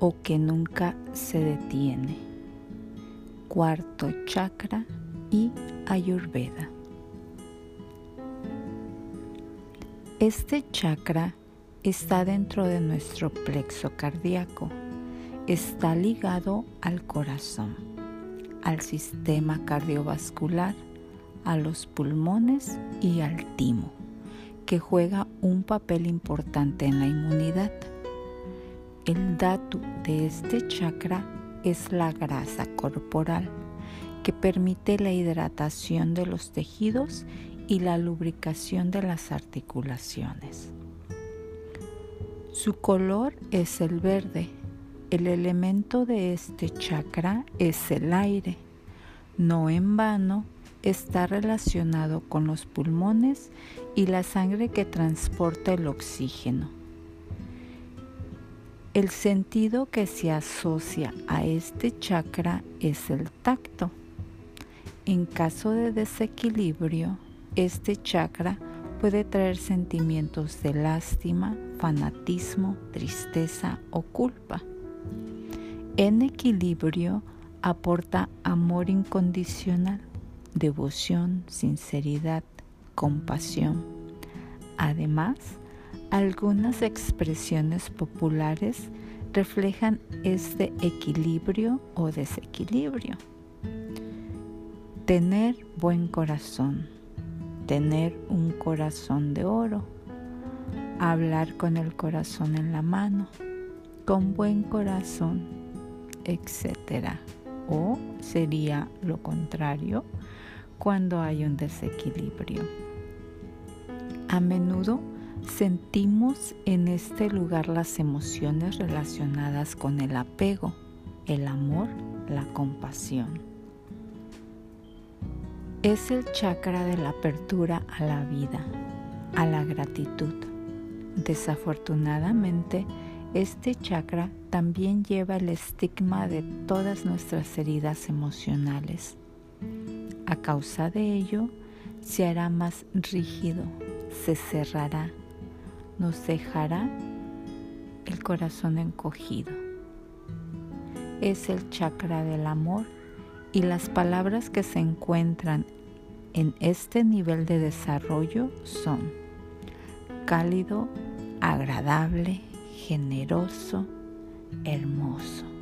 o que nunca se detiene. Cuarto chakra y Ayurveda. Este chakra está dentro de nuestro plexo cardíaco. Está ligado al corazón, al sistema cardiovascular, a los pulmones y al timo, que juega un papel importante en la inmunidad. El dato de este chakra es la grasa corporal, que permite la hidratación de los tejidos y la lubricación de las articulaciones. Su color es el verde. El elemento de este chakra es el aire. No en vano está relacionado con los pulmones y la sangre que transporta el oxígeno. El sentido que se asocia a este chakra es el tacto. En caso de desequilibrio, este chakra puede traer sentimientos de lástima, fanatismo, tristeza o culpa. En equilibrio aporta amor incondicional, devoción, sinceridad, compasión. Además, algunas expresiones populares reflejan este equilibrio o desequilibrio. Tener buen corazón tener un corazón de oro, hablar con el corazón en la mano, con buen corazón, etc. O sería lo contrario cuando hay un desequilibrio. A menudo sentimos en este lugar las emociones relacionadas con el apego, el amor, la compasión es el chakra de la apertura a la vida, a la gratitud. Desafortunadamente, este chakra también lleva el estigma de todas nuestras heridas emocionales. A causa de ello, se hará más rígido, se cerrará, nos dejará el corazón encogido. Es el chakra del amor y las palabras que se encuentran en este nivel de desarrollo son cálido, agradable, generoso, hermoso.